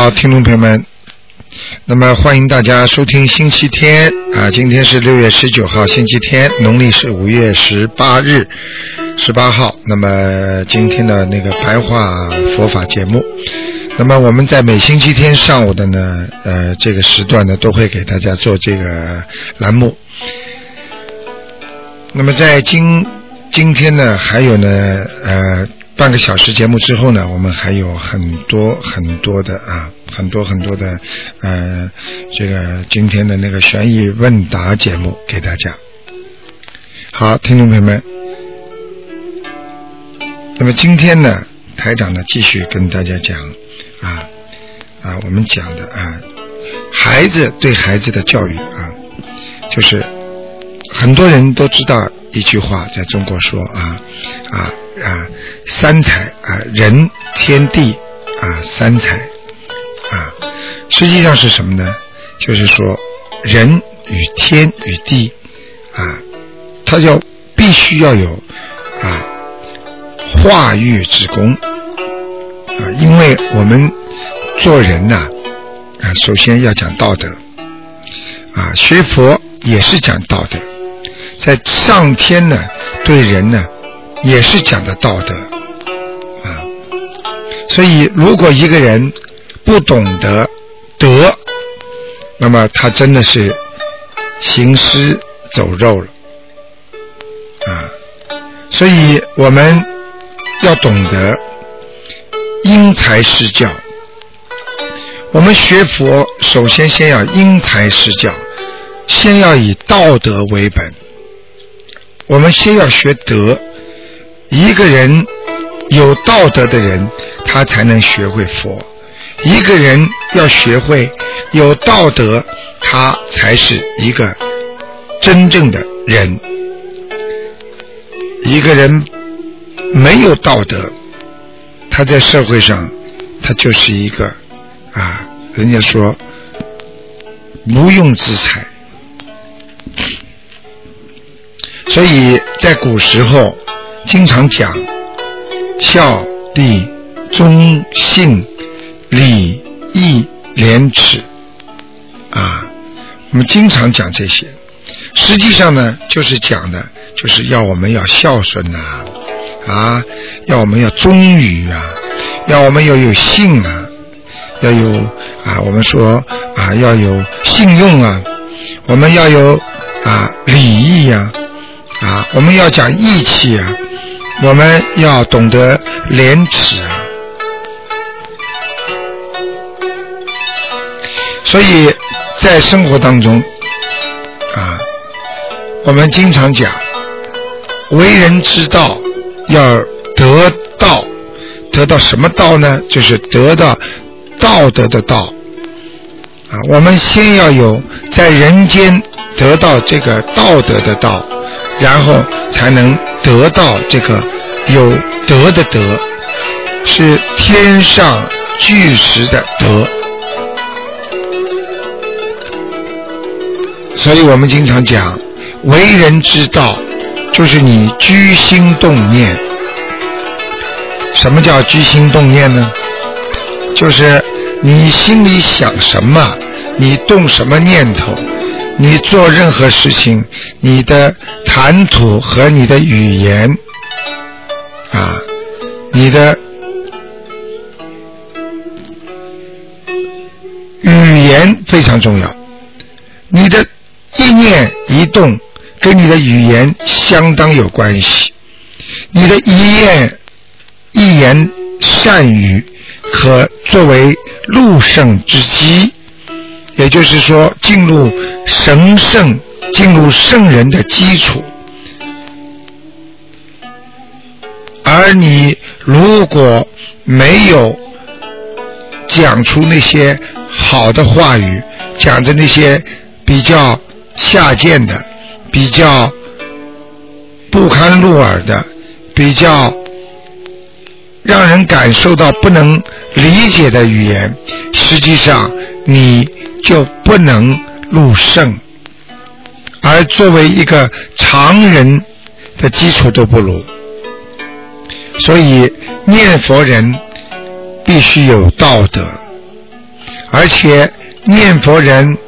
好，听众朋友们，那么欢迎大家收听星期天啊，今天是六月十九号，星期天，农历是五月十八日，十八号。那么今天的那个白话佛法节目，那么我们在每星期天上午的呢，呃，这个时段呢，都会给大家做这个栏目。那么在今今天呢，还有呢，呃，半个小时节目之后呢，我们还有很多很多的啊，很多很多的呃，这个今天的那个悬疑问答节目给大家。好，听众朋友们，那么今天呢，台长呢继续跟大家讲啊啊，我们讲的啊，孩子对孩子的教育啊，就是。很多人都知道一句话，在中国说啊啊啊，三才啊，人天地啊，三才啊，实际上是什么呢？就是说，人与天与地啊，他要必须要有啊化育之功啊，因为我们做人呐啊，首先要讲道德啊，学佛也是讲道德。在上天呢，对人呢，也是讲的道德啊。所以，如果一个人不懂得德，那么他真的是行尸走肉了啊。所以我们要懂得因材施教。我们学佛，首先先要因材施教，先要以道德为本。我们先要学德，一个人有道德的人，他才能学会佛；一个人要学会有道德，他才是一个真正的人。一个人没有道德，他在社会上，他就是一个啊，人家说无用之才。所以在古时候，经常讲孝悌忠信礼义廉耻啊，我们经常讲这些。实际上呢，就是讲的，就是要我们要孝顺呐，啊，要我们要忠于啊，要我们要有信啊，要有啊，我们说啊，要有信用啊，我们要有啊礼义呀。啊，我们要讲义气啊，我们要懂得廉耻啊。所以在生活当中，啊，我们经常讲，为人之道要得道，得到什么道呢？就是得到道德的道。啊，我们先要有在人间得到这个道德的道。然后才能得到这个有德的德，是天上巨石的德。所以我们经常讲，为人之道，就是你居心动念。什么叫居心动念呢？就是你心里想什么，你动什么念头。你做任何事情，你的谈吐和你的语言，啊，你的语言非常重要。你的意念一动，跟你的语言相当有关系。你的一言一言善语，可作为路胜之基。也就是说，进入神圣、进入圣人的基础，而你如果没有讲出那些好的话语，讲着那些比较下贱的、比较不堪入耳的、比较让人感受到不能理解的语言，实际上你就不能入圣，而作为一个常人的基础都不如。所以念佛人必须有道德，而且念佛人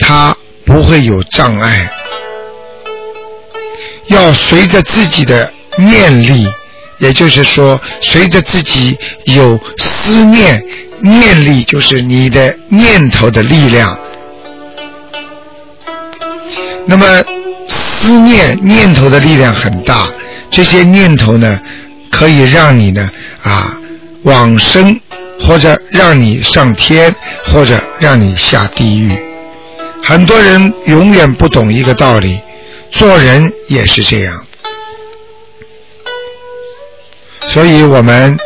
他不会有障碍，要随着自己的念力，也就是说，随着自己有思念，念力就是你的念头的力量。那么思念念头的力量很大，这些念头呢？可以让你呢啊往生，或者让你上天，或者让你下地狱。很多人永远不懂一个道理，做人也是这样。所以我们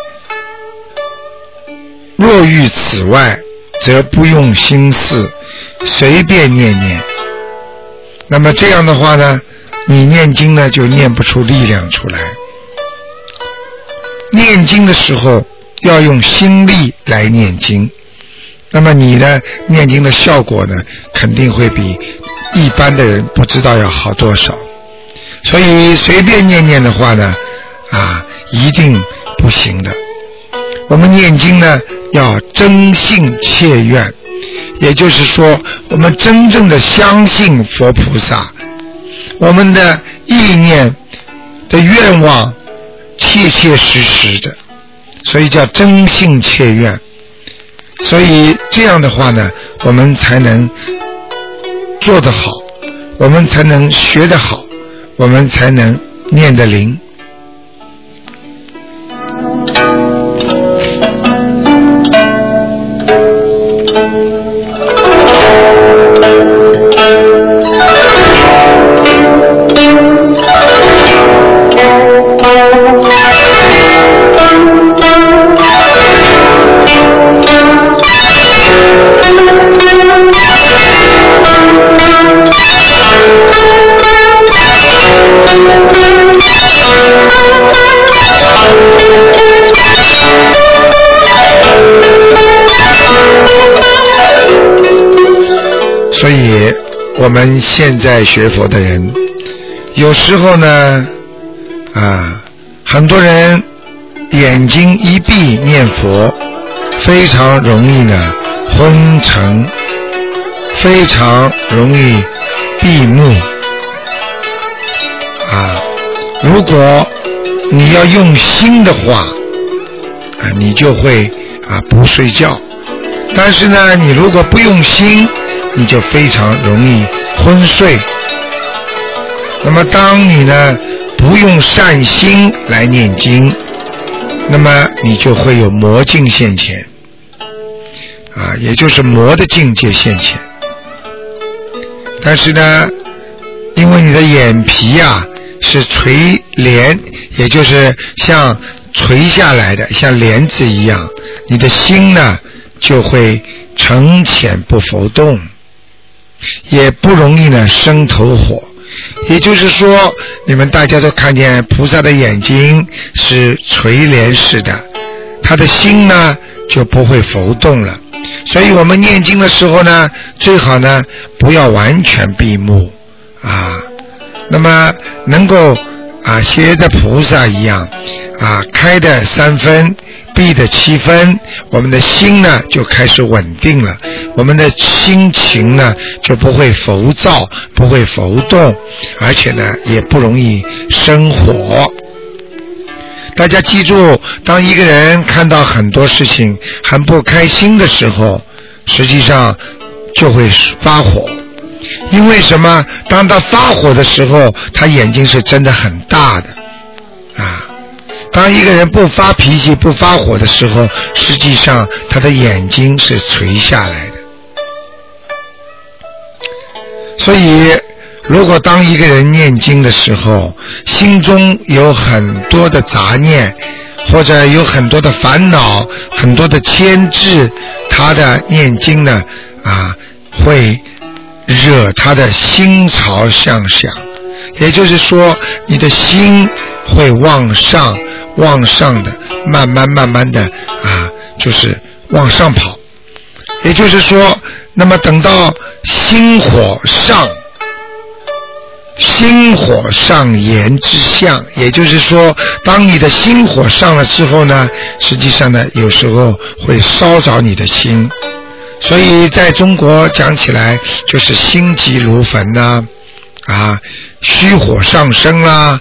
若遇此外，则不用心思，随便念念。那么这样的话呢，你念经呢就念不出力量出来。念经的时候要用心力来念经，那么你呢念经的效果呢肯定会比一般的人不知道要好多少。所以随便念念的话呢，啊，一定不行的。我们念经呢要真信切愿，也就是说，我们真正的相信佛菩萨，我们的意念的愿望。切切实实的，所以叫真信切愿。所以这样的话呢，我们才能做得好，我们才能学得好，我们才能念得灵。我们现在学佛的人，有时候呢，啊，很多人眼睛一闭念佛，非常容易呢昏沉，非常容易闭目。啊，如果你要用心的话，啊，你就会啊不睡觉。但是呢，你如果不用心，你就非常容易昏睡。那么，当你呢不用善心来念经，那么你就会有魔境现前，啊，也就是魔的境界现前。但是呢，因为你的眼皮呀是垂帘，也就是像垂下来的，像帘子一样，你的心呢就会沉潜不浮动。也不容易呢生头火，也就是说，你们大家都看见菩萨的眼睛是垂帘式的，他的心呢就不会浮动了。所以我们念经的时候呢，最好呢不要完全闭目啊，那么能够啊学着菩萨一样啊开的三分。的七分，我们的心呢就开始稳定了，我们的心情呢就不会浮躁，不会浮动，而且呢也不容易生火。大家记住，当一个人看到很多事情很不开心的时候，实际上就会发火。因为什么？当他发火的时候，他眼睛是睁得很大的啊。当一个人不发脾气、不发火的时候，实际上他的眼睛是垂下来的。所以，如果当一个人念经的时候，心中有很多的杂念，或者有很多的烦恼、很多的牵制，他的念经呢，啊，会惹他的心潮向想，也就是说，你的心会往上、往上的，慢慢、慢慢的啊，就是往上跑。也就是说，那么等到心火上。心火上炎之象，也就是说，当你的心火上了之后呢，实际上呢，有时候会烧着你的心。所以在中国讲起来，就是心急如焚呐，啊，虚火上升啦，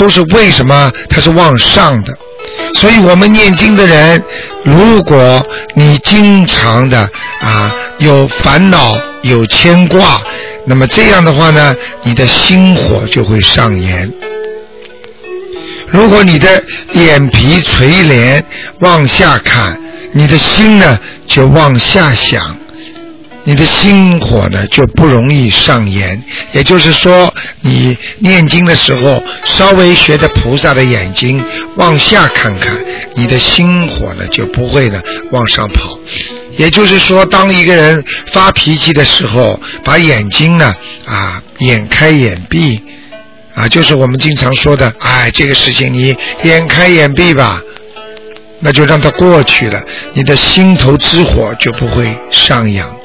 都是为什么？它是往上的。所以我们念经的人，如果你经常的啊有烦恼、有牵挂。那么这样的话呢，你的心火就会上炎。如果你的眼皮垂帘往下看，你的心呢就往下想，你的心火呢就不容易上炎。也就是说，你念经的时候，稍微学着菩萨的眼睛往下看看，你的心火呢就不会呢往上跑。也就是说，当一个人发脾气的时候，把眼睛呢啊眼开眼闭，啊就是我们经常说的，哎这个事情你眼开眼闭吧，那就让它过去了，你的心头之火就不会上扬。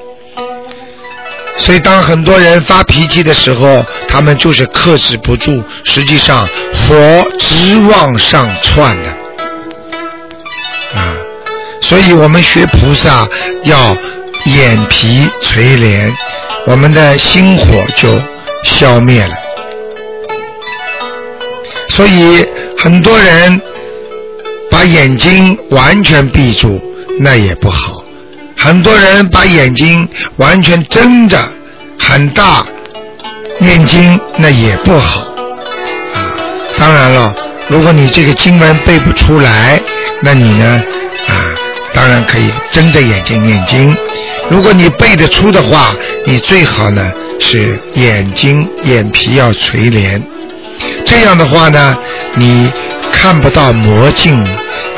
所以，当很多人发脾气的时候，他们就是克制不住，实际上火直往上窜的啊。所以我们学菩萨要眼皮垂帘，我们的心火就消灭了。所以很多人把眼睛完全闭住，那也不好；很多人把眼睛完全睁着，很大念经，那也不好。啊，当然了，如果你这个经文背不出来，那你呢？啊。当然可以睁着眼睛念经。如果你背得出的话，你最好呢是眼睛眼皮要垂帘。这样的话呢，你看不到魔镜，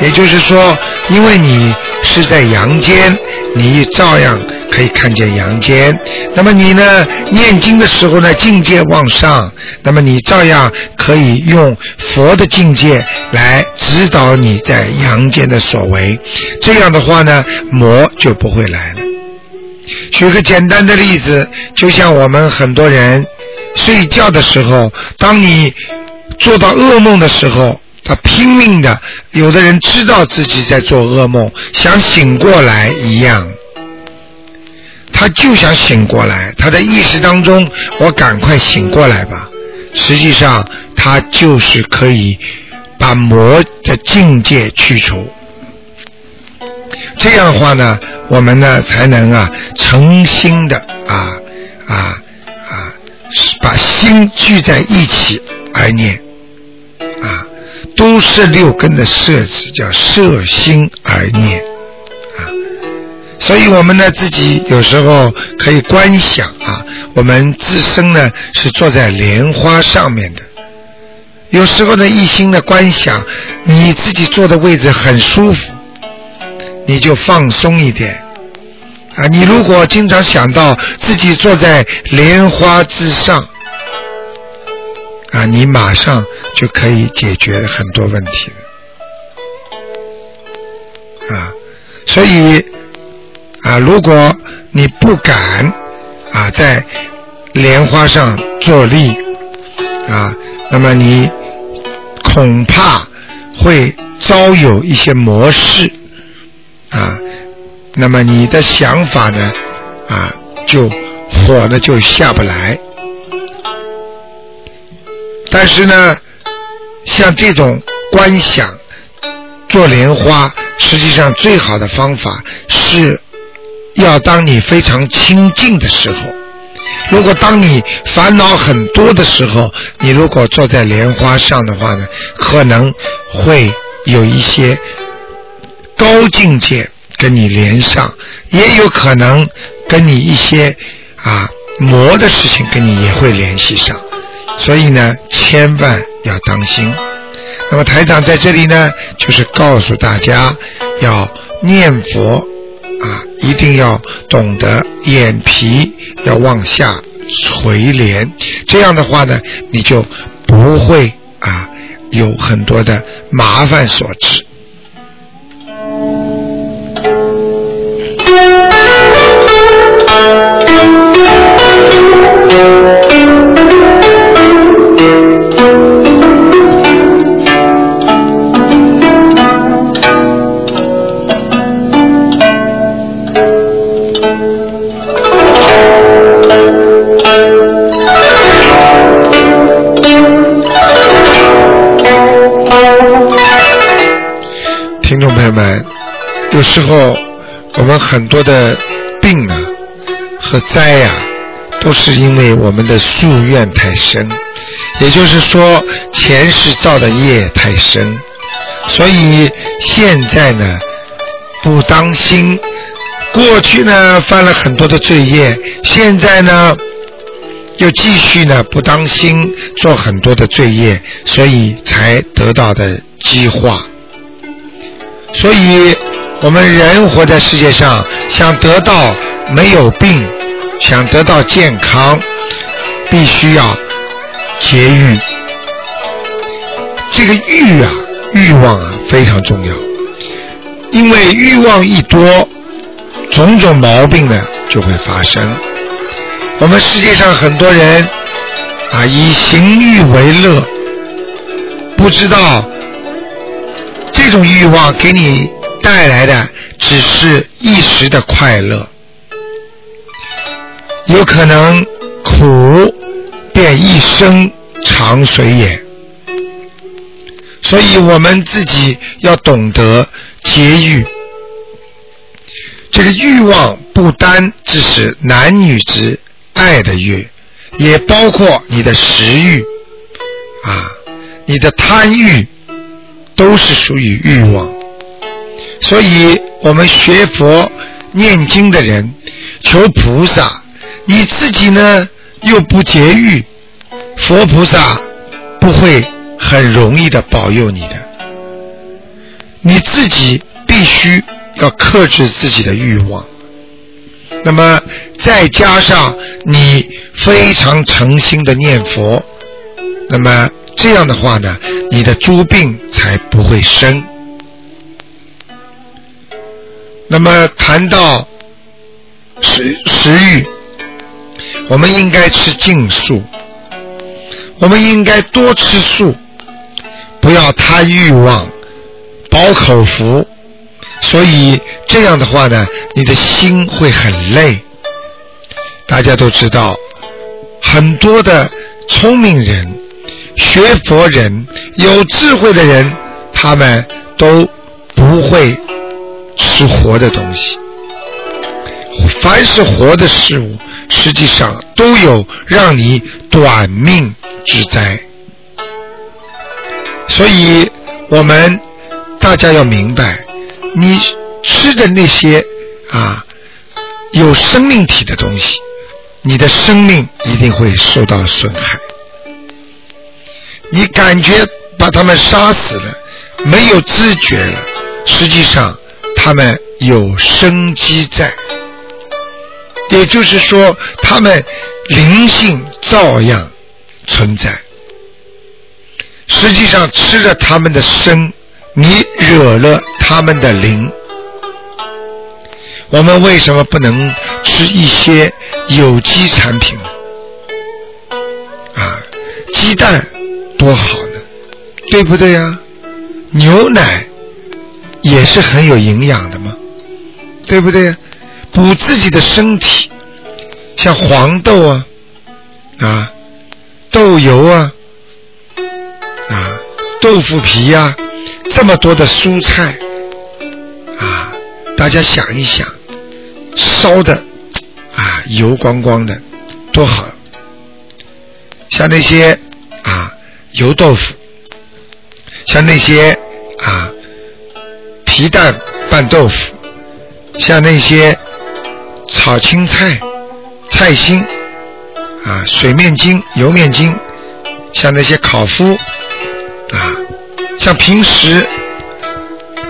也就是说，因为你是在阳间，你照样。可以看见阳间，那么你呢？念经的时候呢，境界往上，那么你照样可以用佛的境界来指导你在阳间的所为。这样的话呢，魔就不会来了。举个简单的例子，就像我们很多人睡觉的时候，当你做到噩梦的时候，他拼命的，有的人知道自己在做噩梦，想醒过来一样。他就想醒过来，他的意识当中，我赶快醒过来吧。实际上，他就是可以把魔的境界去除。这样的话呢，我们呢才能啊诚心的啊啊啊，把心聚在一起而念，都是六根的设置，叫摄心而念啊。所以我们呢，自己有时候可以观想啊，我们自身呢是坐在莲花上面的。有时候呢，一心的观想，你自己坐的位置很舒服，你就放松一点啊。你如果经常想到自己坐在莲花之上啊，你马上就可以解决很多问题啊。所以。啊，如果你不敢啊在莲花上坐立啊，那么你恐怕会遭有一些模式啊，那么你的想法呢啊就火呢就下不来。但是呢，像这种观想做莲花，实际上最好的方法是。要当你非常清静的时候，如果当你烦恼很多的时候，你如果坐在莲花上的话呢，可能会有一些高境界跟你连上，也有可能跟你一些啊魔的事情跟你也会联系上，所以呢，千万要当心。那么台长在这里呢，就是告诉大家要念佛啊，一定要懂得眼皮要往下垂帘，这样的话呢，你就不会啊有很多的麻烦所致。有时候我们很多的病啊和灾啊，都是因为我们的夙愿太深，也就是说前世造的业太深，所以现在呢不当心，过去呢犯了很多的罪业，现在呢又继续呢不当心做很多的罪业，所以才得到的激化。所以，我们人活在世界上，想得到没有病，想得到健康，必须要节欲。这个欲啊，欲望啊，非常重要。因为欲望一多，种种毛病呢就会发生。我们世界上很多人啊，以行欲为乐，不知道。这种欲望给你带来的只是一时的快乐，有可能苦便一生长随也。所以我们自己要懂得节欲。这个欲望不单只是男女之爱的欲，也包括你的食欲啊，你的贪欲。都是属于欲望，所以我们学佛念经的人求菩萨，你自己呢又不节欲，佛菩萨不会很容易的保佑你的。你自己必须要克制自己的欲望，那么再加上你非常诚心的念佛，那么。这样的话呢，你的诸病才不会生。那么谈到食食欲，我们应该吃净素，我们应该多吃素，不要贪欲望，饱口福。所以这样的话呢，你的心会很累。大家都知道，很多的聪明人。学佛人有智慧的人，他们都不会吃活的东西。凡是活的事物，实际上都有让你短命之灾。所以，我们大家要明白，你吃的那些啊有生命体的东西，你的生命一定会受到损害。你感觉把他们杀死了，没有知觉了，实际上他们有生机在，也就是说，他们灵性照样存在。实际上吃了他们的生，你惹了他们的灵。我们为什么不能吃一些有机产品？啊，鸡蛋。多好呢，对不对呀？牛奶也是很有营养的嘛，对不对？补自己的身体，像黄豆啊，啊，豆油啊，啊，豆腐皮呀，这么多的蔬菜啊，大家想一想，烧的啊油光光的，多好！像那些啊。油豆腐，像那些啊皮蛋拌豆腐，像那些炒青菜、菜心啊水面筋、油面筋，像那些烤麸啊，像平时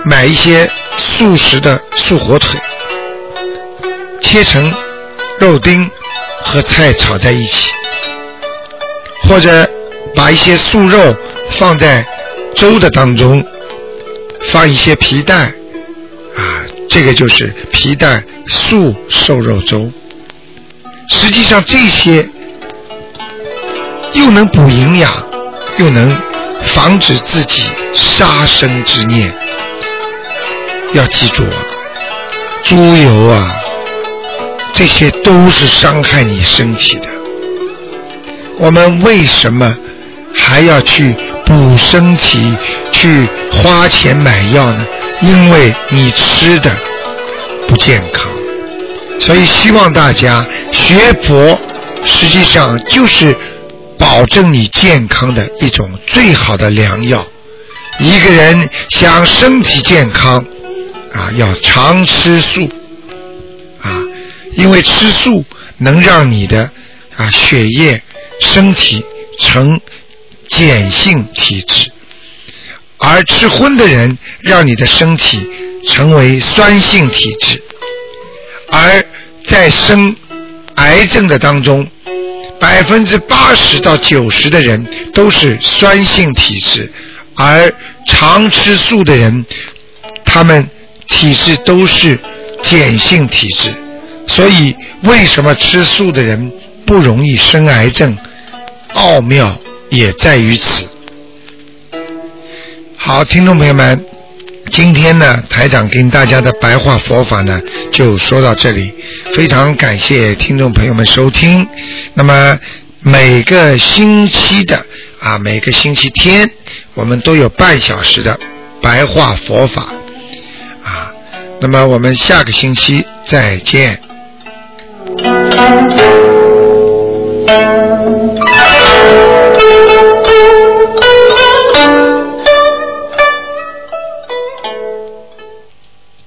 买一些素食的素火腿，切成肉丁和菜炒在一起，或者把一些素肉放在粥的当中，放一些皮蛋啊，这个就是皮蛋素瘦肉粥。实际上这些又能补营养，又能防止自己杀生之念。要记住啊，猪油啊，这些都是伤害你身体的。我们为什么还要去补身体、去花钱买药呢？因为你吃的不健康。所以希望大家学佛，实际上就是保证你健康的一种最好的良药。一个人想身体健康，啊，要常吃素，啊，因为吃素能让你的啊血液、身体呈碱性体质，而吃荤的人让你的身体成为酸性体质。而在生癌症的当中，百分之八十到九十的人都是酸性体质，而常吃素的人，他们体质都是碱性体质。所以，为什么吃素的人不容易生癌症？奥妙也在于此。好，听众朋友们。今天呢，台长跟大家的白话佛法呢，就说到这里。非常感谢听众朋友们收听。那么每个星期的啊，每个星期天，我们都有半小时的白话佛法啊。那么我们下个星期再见。